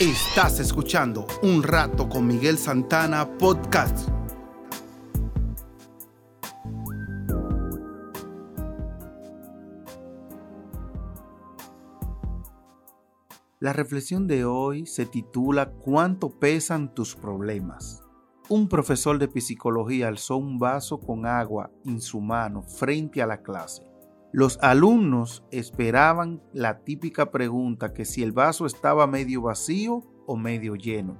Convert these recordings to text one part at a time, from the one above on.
Estás escuchando Un Rato con Miguel Santana Podcast. La reflexión de hoy se titula ¿Cuánto pesan tus problemas? Un profesor de psicología alzó un vaso con agua en su mano frente a la clase. Los alumnos esperaban la típica pregunta que si el vaso estaba medio vacío o medio lleno.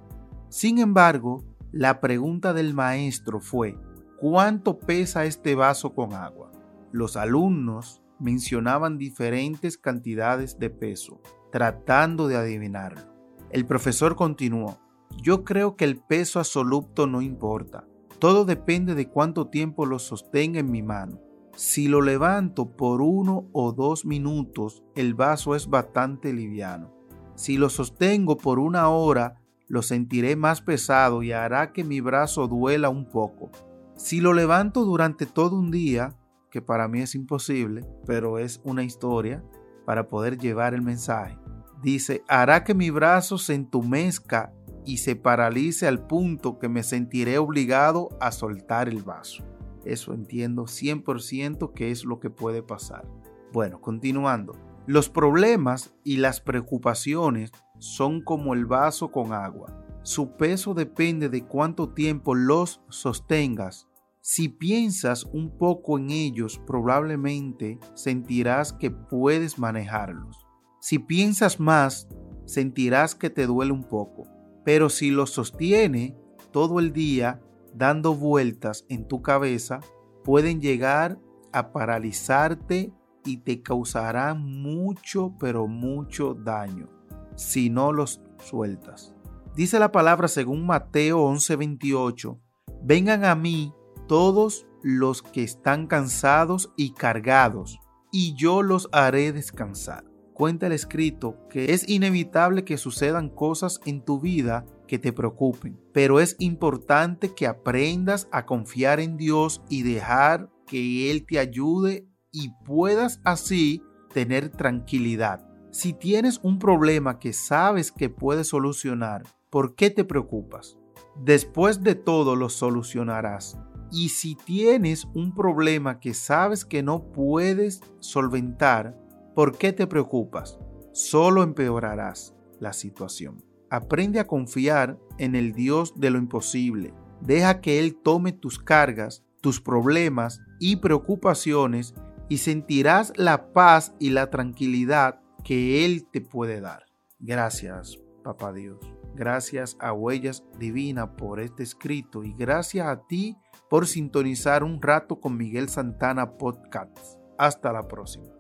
Sin embargo, la pregunta del maestro fue, ¿cuánto pesa este vaso con agua? Los alumnos mencionaban diferentes cantidades de peso, tratando de adivinarlo. El profesor continuó, yo creo que el peso absoluto no importa, todo depende de cuánto tiempo lo sostenga en mi mano. Si lo levanto por uno o dos minutos, el vaso es bastante liviano. Si lo sostengo por una hora, lo sentiré más pesado y hará que mi brazo duela un poco. Si lo levanto durante todo un día, que para mí es imposible, pero es una historia para poder llevar el mensaje, dice, hará que mi brazo se entumezca y se paralice al punto que me sentiré obligado a soltar el vaso. Eso entiendo 100% que es lo que puede pasar. Bueno, continuando. Los problemas y las preocupaciones son como el vaso con agua. Su peso depende de cuánto tiempo los sostengas. Si piensas un poco en ellos, probablemente sentirás que puedes manejarlos. Si piensas más, sentirás que te duele un poco. Pero si los sostiene todo el día, dando vueltas en tu cabeza pueden llegar a paralizarte y te causarán mucho, pero mucho daño si no los sueltas. Dice la palabra según Mateo 11:28, vengan a mí todos los que están cansados y cargados, y yo los haré descansar. Cuenta el escrito que es inevitable que sucedan cosas en tu vida que te preocupen, pero es importante que aprendas a confiar en Dios y dejar que Él te ayude y puedas así tener tranquilidad. Si tienes un problema que sabes que puedes solucionar, ¿por qué te preocupas? Después de todo lo solucionarás. Y si tienes un problema que sabes que no puedes solventar, ¿por qué te preocupas? Solo empeorarás la situación. Aprende a confiar en el Dios de lo imposible. Deja que Él tome tus cargas, tus problemas y preocupaciones y sentirás la paz y la tranquilidad que Él te puede dar. Gracias, Papá Dios. Gracias a Huellas Divina por este escrito y gracias a ti por sintonizar un rato con Miguel Santana Podcast. Hasta la próxima.